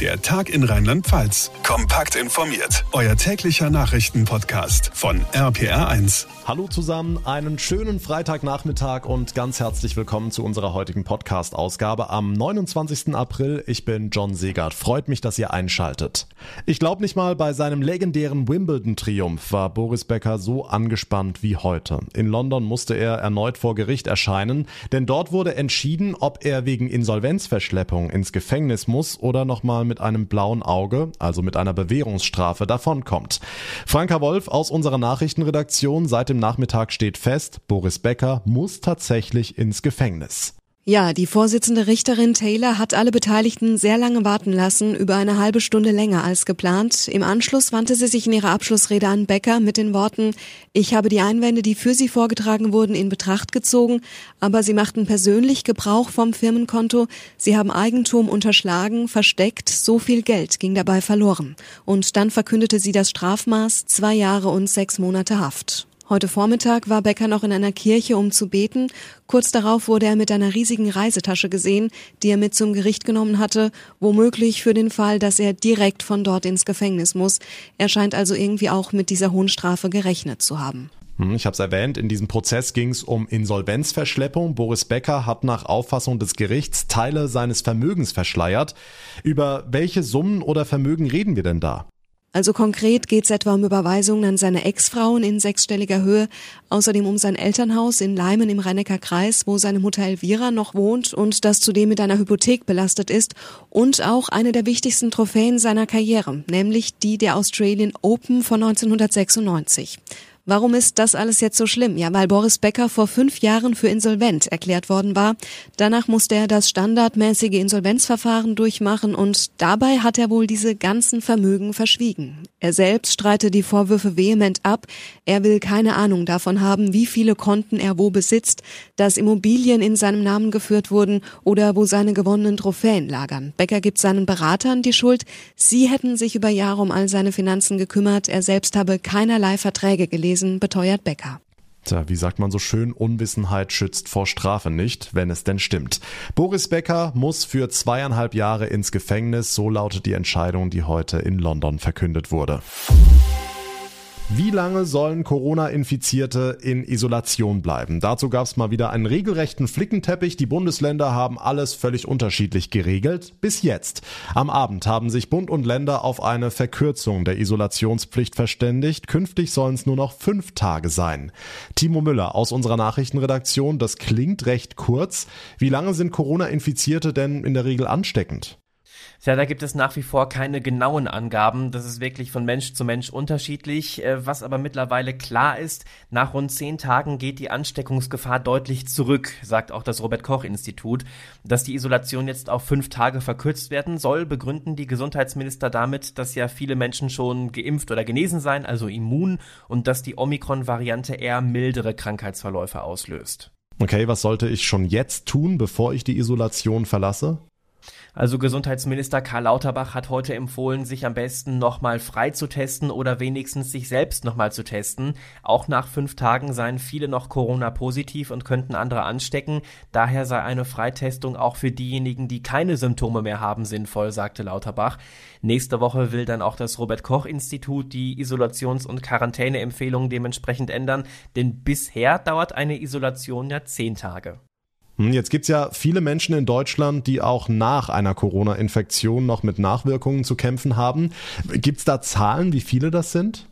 Der Tag in Rheinland-Pfalz. Kompakt informiert. Euer täglicher Nachrichtenpodcast von RPR1. Hallo zusammen, einen schönen Freitagnachmittag und ganz herzlich willkommen zu unserer heutigen Podcast-Ausgabe am 29. April. Ich bin John Segert. Freut mich, dass ihr einschaltet. Ich glaube nicht mal, bei seinem legendären Wimbledon-Triumph war Boris Becker so angespannt wie heute. In London musste er erneut vor Gericht erscheinen, denn dort wurde entschieden, ob er wegen Insolvenzverschleppung ins Gefängnis muss oder nochmal mit einem blauen Auge, also mit einer Bewährungsstrafe, davonkommt. Franka Wolf aus unserer Nachrichtenredaktion seit dem Nachmittag steht fest, Boris Becker muss tatsächlich ins Gefängnis. Ja, die Vorsitzende Richterin Taylor hat alle Beteiligten sehr lange warten lassen, über eine halbe Stunde länger als geplant. Im Anschluss wandte sie sich in ihrer Abschlussrede an Becker mit den Worten, ich habe die Einwände, die für sie vorgetragen wurden, in Betracht gezogen, aber sie machten persönlich Gebrauch vom Firmenkonto, sie haben Eigentum unterschlagen, versteckt, so viel Geld ging dabei verloren. Und dann verkündete sie das Strafmaß, zwei Jahre und sechs Monate Haft. Heute Vormittag war Becker noch in einer Kirche, um zu beten. Kurz darauf wurde er mit einer riesigen Reisetasche gesehen, die er mit zum Gericht genommen hatte, womöglich für den Fall, dass er direkt von dort ins Gefängnis muss. Er scheint also irgendwie auch mit dieser hohen Strafe gerechnet zu haben. Hm, ich habe es erwähnt, in diesem Prozess ging es um Insolvenzverschleppung. Boris Becker hat nach Auffassung des Gerichts Teile seines Vermögens verschleiert. Über welche Summen oder Vermögen reden wir denn da? Also konkret geht es etwa um Überweisungen an seine Ex-Frauen in sechsstelliger Höhe, außerdem um sein Elternhaus in Leimen im Rhein-Neckar Kreis, wo seine Mutter Elvira noch wohnt und das zudem mit einer Hypothek belastet ist und auch eine der wichtigsten Trophäen seiner Karriere, nämlich die der Australian Open von 1996. Warum ist das alles jetzt so schlimm? Ja, weil Boris Becker vor fünf Jahren für insolvent erklärt worden war. Danach musste er das standardmäßige Insolvenzverfahren durchmachen und dabei hat er wohl diese ganzen Vermögen verschwiegen. Er selbst streitet die Vorwürfe vehement ab. Er will keine Ahnung davon haben, wie viele Konten er wo besitzt, dass Immobilien in seinem Namen geführt wurden oder wo seine gewonnenen Trophäen lagern. Becker gibt seinen Beratern die Schuld. Sie hätten sich über Jahre um all seine Finanzen gekümmert. Er selbst habe keinerlei Verträge gelesen gewesen, beteuert Becker. Tja, wie sagt man so schön, Unwissenheit schützt vor Strafe nicht, wenn es denn stimmt. Boris Becker muss für zweieinhalb Jahre ins Gefängnis, so lautet die Entscheidung, die heute in London verkündet wurde. Wie lange sollen Corona-Infizierte in Isolation bleiben? Dazu gab es mal wieder einen regelrechten Flickenteppich. Die Bundesländer haben alles völlig unterschiedlich geregelt. Bis jetzt. Am Abend haben sich Bund und Länder auf eine Verkürzung der Isolationspflicht verständigt. Künftig sollen es nur noch fünf Tage sein. Timo Müller aus unserer Nachrichtenredaktion, das klingt recht kurz. Wie lange sind Corona-Infizierte denn in der Regel ansteckend? Da gibt es nach wie vor keine genauen Angaben. Das ist wirklich von Mensch zu Mensch unterschiedlich. Äh, was aber mittlerweile klar ist, nach rund zehn Tagen geht die Ansteckungsgefahr deutlich zurück, sagt auch das Robert Koch Institut. Dass die Isolation jetzt auf fünf Tage verkürzt werden soll, begründen die Gesundheitsminister damit, dass ja viele Menschen schon geimpft oder genesen seien, also immun, und dass die Omikron-Variante eher mildere Krankheitsverläufe auslöst. Okay, was sollte ich schon jetzt tun, bevor ich die Isolation verlasse? Also Gesundheitsminister Karl Lauterbach hat heute empfohlen, sich am besten nochmal frei zu testen oder wenigstens sich selbst nochmal zu testen. Auch nach fünf Tagen seien viele noch Corona-positiv und könnten andere anstecken. Daher sei eine Freitestung auch für diejenigen, die keine Symptome mehr haben, sinnvoll, sagte Lauterbach. Nächste Woche will dann auch das Robert-Koch-Institut die Isolations- und Quarantäneempfehlungen dementsprechend ändern, denn bisher dauert eine Isolation ja zehn Tage. Jetzt gibt's ja viele Menschen in Deutschland, die auch nach einer Corona-Infektion noch mit Nachwirkungen zu kämpfen haben. Gibt's da Zahlen, wie viele das sind?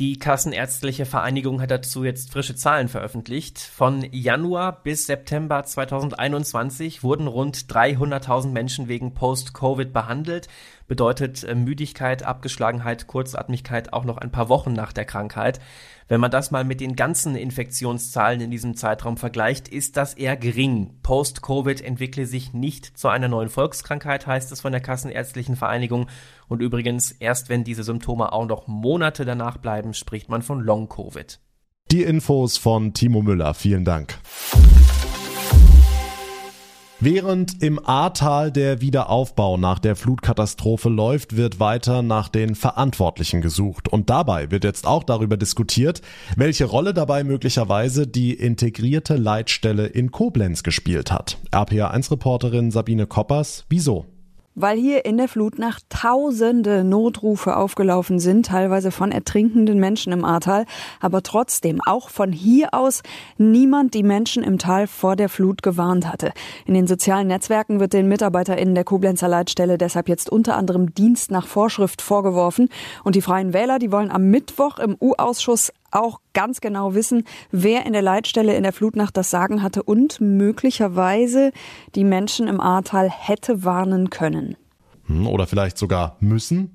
Die Kassenärztliche Vereinigung hat dazu jetzt frische Zahlen veröffentlicht. Von Januar bis September 2021 wurden rund 300.000 Menschen wegen Post-Covid behandelt. Bedeutet äh, Müdigkeit, Abgeschlagenheit, Kurzatmigkeit auch noch ein paar Wochen nach der Krankheit. Wenn man das mal mit den ganzen Infektionszahlen in diesem Zeitraum vergleicht, ist das eher gering. Post-Covid entwickle sich nicht zu einer neuen Volkskrankheit, heißt es von der Kassenärztlichen Vereinigung. Und übrigens, erst wenn diese Symptome auch noch Monate danach bleiben, spricht man von Long-Covid. Die Infos von Timo Müller. Vielen Dank. Während im Ahrtal der Wiederaufbau nach der Flutkatastrophe läuft, wird weiter nach den Verantwortlichen gesucht. Und dabei wird jetzt auch darüber diskutiert, welche Rolle dabei möglicherweise die integrierte Leitstelle in Koblenz gespielt hat. RPA1-Reporterin Sabine Koppers, wieso? Weil hier in der Flutnacht tausende Notrufe aufgelaufen sind, teilweise von ertrinkenden Menschen im Ahrtal, aber trotzdem auch von hier aus niemand die Menschen im Tal vor der Flut gewarnt hatte. In den sozialen Netzwerken wird den MitarbeiterInnen der Koblenzer Leitstelle deshalb jetzt unter anderem Dienst nach Vorschrift vorgeworfen und die Freien Wähler, die wollen am Mittwoch im U-Ausschuss auch ganz genau wissen, wer in der Leitstelle in der Flutnacht das Sagen hatte und möglicherweise die Menschen im Ahrtal hätte warnen können. Hm, oder vielleicht sogar müssen?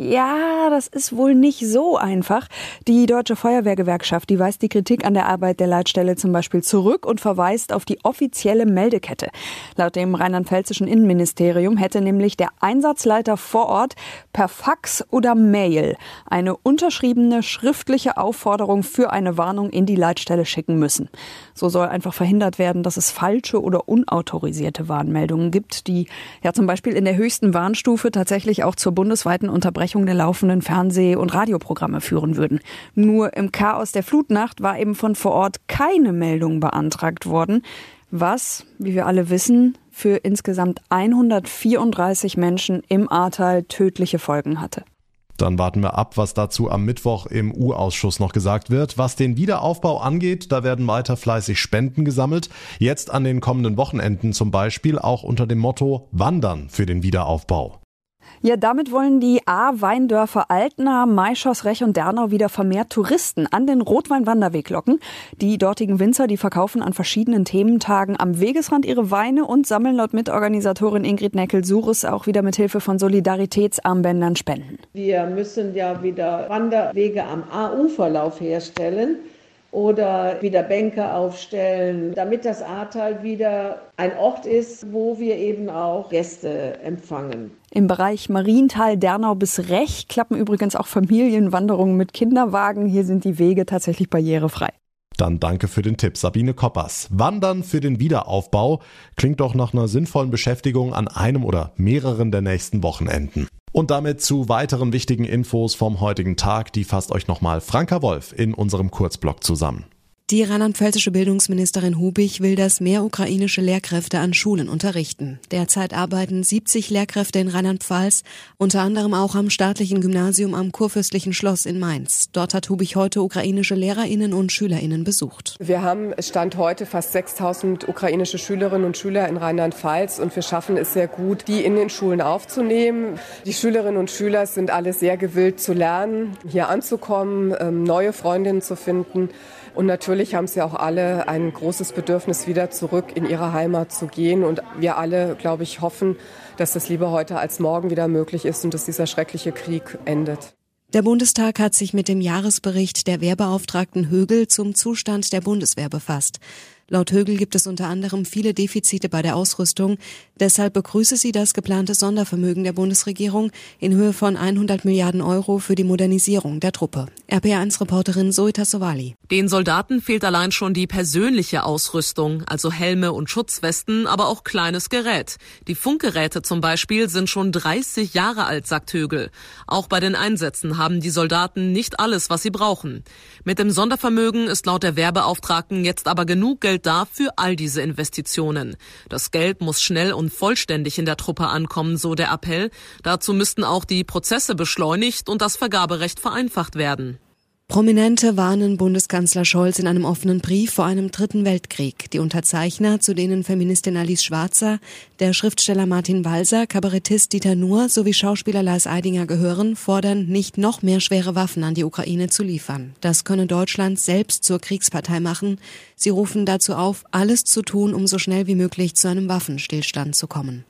Ja, das ist wohl nicht so einfach. Die Deutsche Feuerwehrgewerkschaft, die weist die Kritik an der Arbeit der Leitstelle zum Beispiel zurück und verweist auf die offizielle Meldekette. Laut dem rheinland-pfälzischen Innenministerium hätte nämlich der Einsatzleiter vor Ort per Fax oder Mail eine unterschriebene schriftliche Aufforderung für eine Warnung in die Leitstelle schicken müssen. So soll einfach verhindert werden, dass es falsche oder unautorisierte Warnmeldungen gibt, die ja zum Beispiel in der höchsten Warnstufe tatsächlich auch zur bundesweiten Unterbrechung der laufenden Fernseh- und Radioprogramme führen würden. Nur im Chaos der Flutnacht war eben von vor Ort keine Meldung beantragt worden, was, wie wir alle wissen, für insgesamt 134 Menschen im Ahrtal tödliche Folgen hatte. Dann warten wir ab, was dazu am Mittwoch im U-Ausschuss noch gesagt wird. Was den Wiederaufbau angeht, da werden weiter fleißig Spenden gesammelt. Jetzt an den kommenden Wochenenden zum Beispiel auch unter dem Motto Wandern für den Wiederaufbau. Ja, damit wollen die A-Weindörfer Altena, Maischoss, Rech und Dernau wieder vermehrt Touristen an den Rotweinwanderweg locken. Die dortigen Winzer, die verkaufen an verschiedenen Thementagen am Wegesrand ihre Weine und sammeln laut Mitorganisatorin Ingrid Neckel-Surus auch wieder mit Hilfe von Solidaritätsarmbändern Spenden. Wir müssen ja wieder Wanderwege am A-Uferlauf herstellen oder wieder Bänke aufstellen, damit das Ahrtal wieder ein Ort ist, wo wir eben auch Gäste empfangen. Im Bereich Mariental, Dernau bis Rech klappen übrigens auch Familienwanderungen mit Kinderwagen. Hier sind die Wege tatsächlich barrierefrei. Dann danke für den Tipp, Sabine Koppers. Wandern für den Wiederaufbau klingt doch nach einer sinnvollen Beschäftigung an einem oder mehreren der nächsten Wochenenden. Und damit zu weiteren wichtigen Infos vom heutigen Tag, die fasst euch nochmal Franka Wolf in unserem Kurzblock zusammen. Die rheinland-pfälzische Bildungsministerin Hubig will, dass mehr ukrainische Lehrkräfte an Schulen unterrichten. Derzeit arbeiten 70 Lehrkräfte in Rheinland-Pfalz, unter anderem auch am staatlichen Gymnasium am Kurfürstlichen Schloss in Mainz. Dort hat Hubig heute ukrainische Lehrerinnen und Schülerinnen besucht. Wir haben Stand heute fast 6000 ukrainische Schülerinnen und Schüler in Rheinland-Pfalz und wir schaffen es sehr gut, die in den Schulen aufzunehmen. Die Schülerinnen und Schüler sind alle sehr gewillt zu lernen, hier anzukommen, ähm, neue Freundinnen zu finden. Und natürlich haben sie auch alle ein großes Bedürfnis, wieder zurück in ihre Heimat zu gehen. Und wir alle, glaube ich, hoffen, dass das lieber heute als morgen wieder möglich ist und dass dieser schreckliche Krieg endet. Der Bundestag hat sich mit dem Jahresbericht der Wehrbeauftragten Högel zum Zustand der Bundeswehr befasst. Laut Högel gibt es unter anderem viele Defizite bei der Ausrüstung. Deshalb begrüße sie das geplante Sondervermögen der Bundesregierung in Höhe von 100 Milliarden Euro für die Modernisierung der Truppe. RPA1-Reporterin Zoe Sowali. Den Soldaten fehlt allein schon die persönliche Ausrüstung, also Helme und Schutzwesten, aber auch kleines Gerät. Die Funkgeräte zum Beispiel sind schon 30 Jahre alt, sagt Högel. Auch bei den Einsätzen haben die Soldaten nicht alles, was sie brauchen. Mit dem Sondervermögen ist laut der Werbeauftragten jetzt aber genug Geld da für all diese Investitionen. Das Geld muss schnell und vollständig in der Truppe ankommen, so der Appell. Dazu müssten auch die Prozesse beschleunigt und das Vergaberecht vereinfacht werden. Prominente warnen Bundeskanzler Scholz in einem offenen Brief vor einem dritten Weltkrieg. Die Unterzeichner, zu denen Feministin Alice Schwarzer, der Schriftsteller Martin Walser, Kabarettist Dieter Nuhr sowie Schauspieler Lars Eidinger gehören, fordern, nicht noch mehr schwere Waffen an die Ukraine zu liefern. Das könne Deutschland selbst zur Kriegspartei machen. Sie rufen dazu auf, alles zu tun, um so schnell wie möglich zu einem Waffenstillstand zu kommen.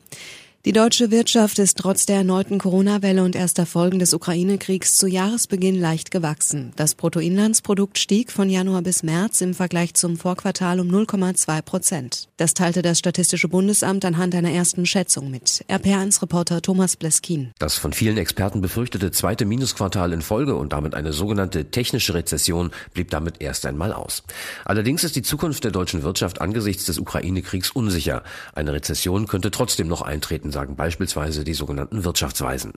Die deutsche Wirtschaft ist trotz der erneuten Corona-Welle und erster Folgen des Ukraine-Kriegs zu Jahresbeginn leicht gewachsen. Das Bruttoinlandsprodukt stieg von Januar bis März im Vergleich zum Vorquartal um 0,2 Prozent. Das teilte das Statistische Bundesamt anhand einer ersten Schätzung mit. RPA1-Reporter Thomas Bleskin. Das von vielen Experten befürchtete zweite Minusquartal in Folge und damit eine sogenannte technische Rezession blieb damit erst einmal aus. Allerdings ist die Zukunft der deutschen Wirtschaft angesichts des Ukraine-Kriegs unsicher. Eine Rezession könnte trotzdem noch eintreten Experten sagen beispielsweise die sogenannten Wirtschaftsweisen.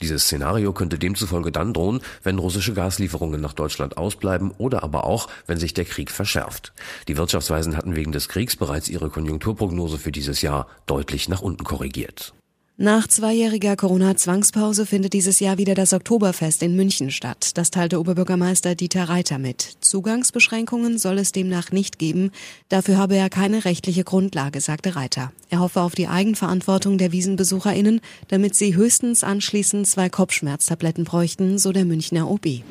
Dieses Szenario könnte demzufolge dann drohen, wenn russische Gaslieferungen nach Deutschland ausbleiben oder aber auch, wenn sich der Krieg verschärft. Die Wirtschaftsweisen hatten wegen des Kriegs bereits ihre Konjunkturprognose für dieses Jahr deutlich nach unten korrigiert. Nach zweijähriger Corona-Zwangspause findet dieses Jahr wieder das Oktoberfest in München statt. Das teilte Oberbürgermeister Dieter Reiter mit. Zugangsbeschränkungen soll es demnach nicht geben. Dafür habe er keine rechtliche Grundlage, sagte Reiter. Er hoffe auf die Eigenverantwortung der WiesenbesucherInnen, damit sie höchstens anschließend zwei Kopfschmerztabletten bräuchten, so der Münchner OB.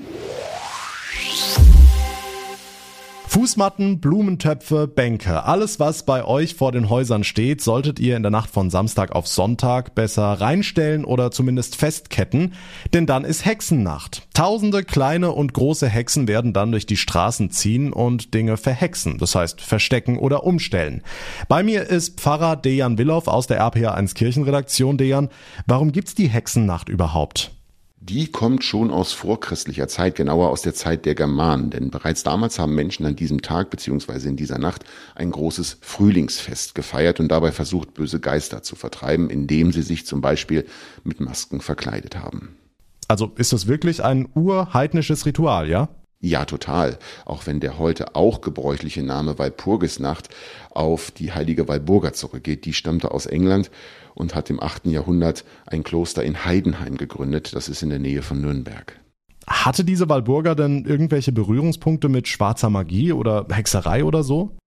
Fußmatten, Blumentöpfe, Bänke, alles was bei euch vor den Häusern steht, solltet ihr in der Nacht von Samstag auf Sonntag besser reinstellen oder zumindest festketten, denn dann ist Hexennacht. Tausende kleine und große Hexen werden dann durch die Straßen ziehen und Dinge verhexen, das heißt verstecken oder umstellen. Bei mir ist Pfarrer Dejan Willow aus der RPA1 Kirchenredaktion. Dejan, warum gibt's die Hexennacht überhaupt? Die kommt schon aus vorchristlicher Zeit, genauer aus der Zeit der Germanen. Denn bereits damals haben Menschen an diesem Tag beziehungsweise in dieser Nacht ein großes Frühlingsfest gefeiert und dabei versucht, böse Geister zu vertreiben, indem sie sich zum Beispiel mit Masken verkleidet haben. Also ist das wirklich ein urheidnisches Ritual, ja? Ja, total. Auch wenn der heute auch gebräuchliche Name Walpurgisnacht auf die heilige Walburga zurückgeht. Die stammte aus England und hat im 8. Jahrhundert ein Kloster in Heidenheim gegründet. Das ist in der Nähe von Nürnberg. Hatte diese Walburga denn irgendwelche Berührungspunkte mit schwarzer Magie oder Hexerei oder so?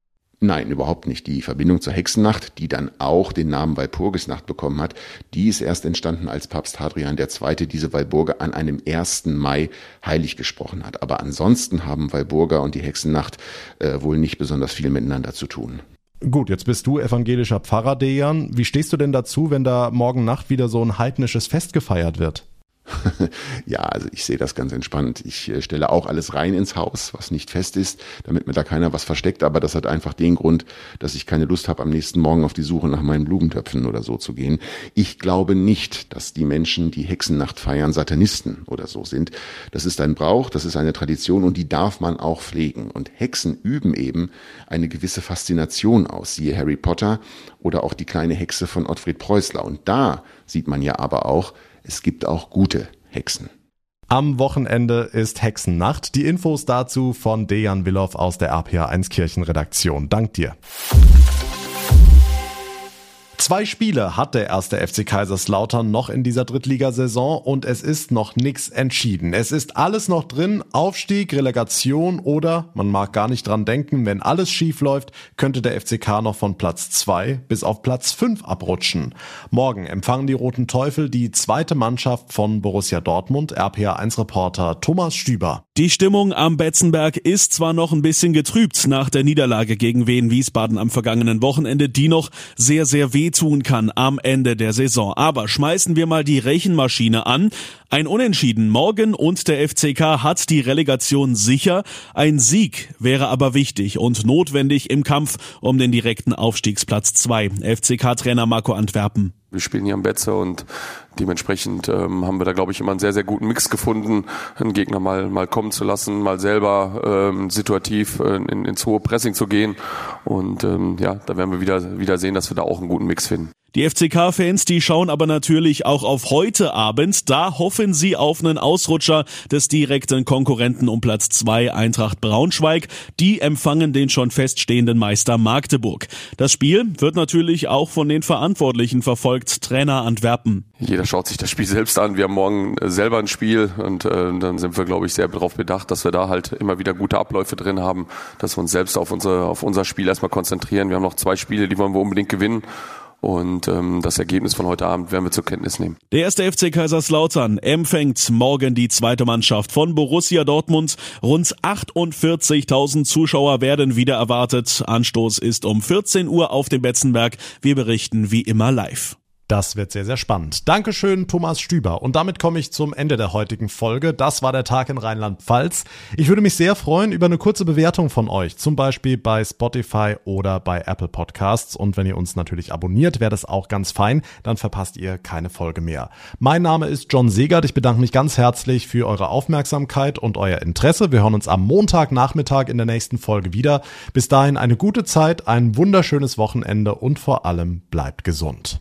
Nein, überhaupt nicht. Die Verbindung zur Hexennacht, die dann auch den Namen Walpurgisnacht bekommen hat, die ist erst entstanden, als Papst Hadrian II. diese Walburga an einem 1. Mai heilig gesprochen hat. Aber ansonsten haben Walburga und die Hexennacht äh, wohl nicht besonders viel miteinander zu tun. Gut, jetzt bist du evangelischer Pfarrer, Dejan. Wie stehst du denn dazu, wenn da morgen Nacht wieder so ein heidnisches Fest gefeiert wird? ja, also ich sehe das ganz entspannt. Ich äh, stelle auch alles rein ins Haus, was nicht fest ist, damit mir da keiner was versteckt. Aber das hat einfach den Grund, dass ich keine Lust habe, am nächsten Morgen auf die Suche nach meinen Blumentöpfen oder so zu gehen. Ich glaube nicht, dass die Menschen, die Hexennacht feiern, Satanisten oder so sind. Das ist ein Brauch, das ist eine Tradition und die darf man auch pflegen. Und Hexen üben eben eine gewisse Faszination aus. Siehe Harry Potter oder auch die kleine Hexe von Ottfried Preußler. Und da sieht man ja aber auch, es gibt auch gute Hexen. Am Wochenende ist Hexennacht. Die Infos dazu von Dejan Willow aus der RPA1 Kirchenredaktion. Dank dir. Zwei Spiele hat der erste FC Kaiserslautern noch in dieser Drittligasaison und es ist noch nichts entschieden. Es ist alles noch drin, Aufstieg, Relegation oder, man mag gar nicht dran denken, wenn alles schief läuft, könnte der FCK noch von Platz zwei bis auf Platz fünf abrutschen. Morgen empfangen die Roten Teufel die zweite Mannschaft von Borussia Dortmund, RPA1-Reporter Thomas Stüber. Die Stimmung am Betzenberg ist zwar noch ein bisschen getrübt nach der Niederlage gegen Wien Wiesbaden am vergangenen Wochenende, die noch sehr, sehr weh tun kann am Ende der Saison. Aber schmeißen wir mal die Rechenmaschine an. Ein Unentschieden morgen und der FCK hat die Relegation sicher. Ein Sieg wäre aber wichtig und notwendig im Kampf um den direkten Aufstiegsplatz 2. FCK-Trainer Marco Antwerpen. Wir spielen hier am Betze und dementsprechend ähm, haben wir da, glaube ich, immer einen sehr, sehr guten Mix gefunden, einen Gegner mal, mal kommen zu lassen, mal selber ähm, situativ äh, in, ins hohe Pressing zu gehen. Und ähm, ja, da werden wir wieder, wieder sehen, dass wir da auch einen guten Mix finden. Die FCK-Fans, die schauen aber natürlich auch auf heute Abend. Da hoffen sie auf einen Ausrutscher des direkten Konkurrenten um Platz zwei Eintracht Braunschweig. Die empfangen den schon feststehenden Meister Magdeburg. Das Spiel wird natürlich auch von den Verantwortlichen verfolgt. Trainer Antwerpen. Jeder schaut sich das Spiel selbst an. Wir haben morgen äh, selber ein Spiel und äh, dann sind wir, glaube ich, sehr darauf bedacht, dass wir da halt immer wieder gute Abläufe drin haben, dass wir uns selbst auf unser, auf unser Spiel erstmal konzentrieren. Wir haben noch zwei Spiele, die wollen wir unbedingt gewinnen und ähm, das Ergebnis von heute Abend werden wir zur Kenntnis nehmen. Der erste FC Kaiserslautern empfängt morgen die zweite Mannschaft von Borussia Dortmund. Rund 48.000 Zuschauer werden wieder erwartet. Anstoß ist um 14 Uhr auf dem Betzenberg. Wir berichten wie immer live. Das wird sehr, sehr spannend. Dankeschön, Thomas Stüber. Und damit komme ich zum Ende der heutigen Folge. Das war der Tag in Rheinland-Pfalz. Ich würde mich sehr freuen über eine kurze Bewertung von euch, zum Beispiel bei Spotify oder bei Apple Podcasts. Und wenn ihr uns natürlich abonniert, wäre das auch ganz fein. Dann verpasst ihr keine Folge mehr. Mein Name ist John Segert. Ich bedanke mich ganz herzlich für eure Aufmerksamkeit und euer Interesse. Wir hören uns am Montagnachmittag in der nächsten Folge wieder. Bis dahin eine gute Zeit, ein wunderschönes Wochenende und vor allem bleibt gesund.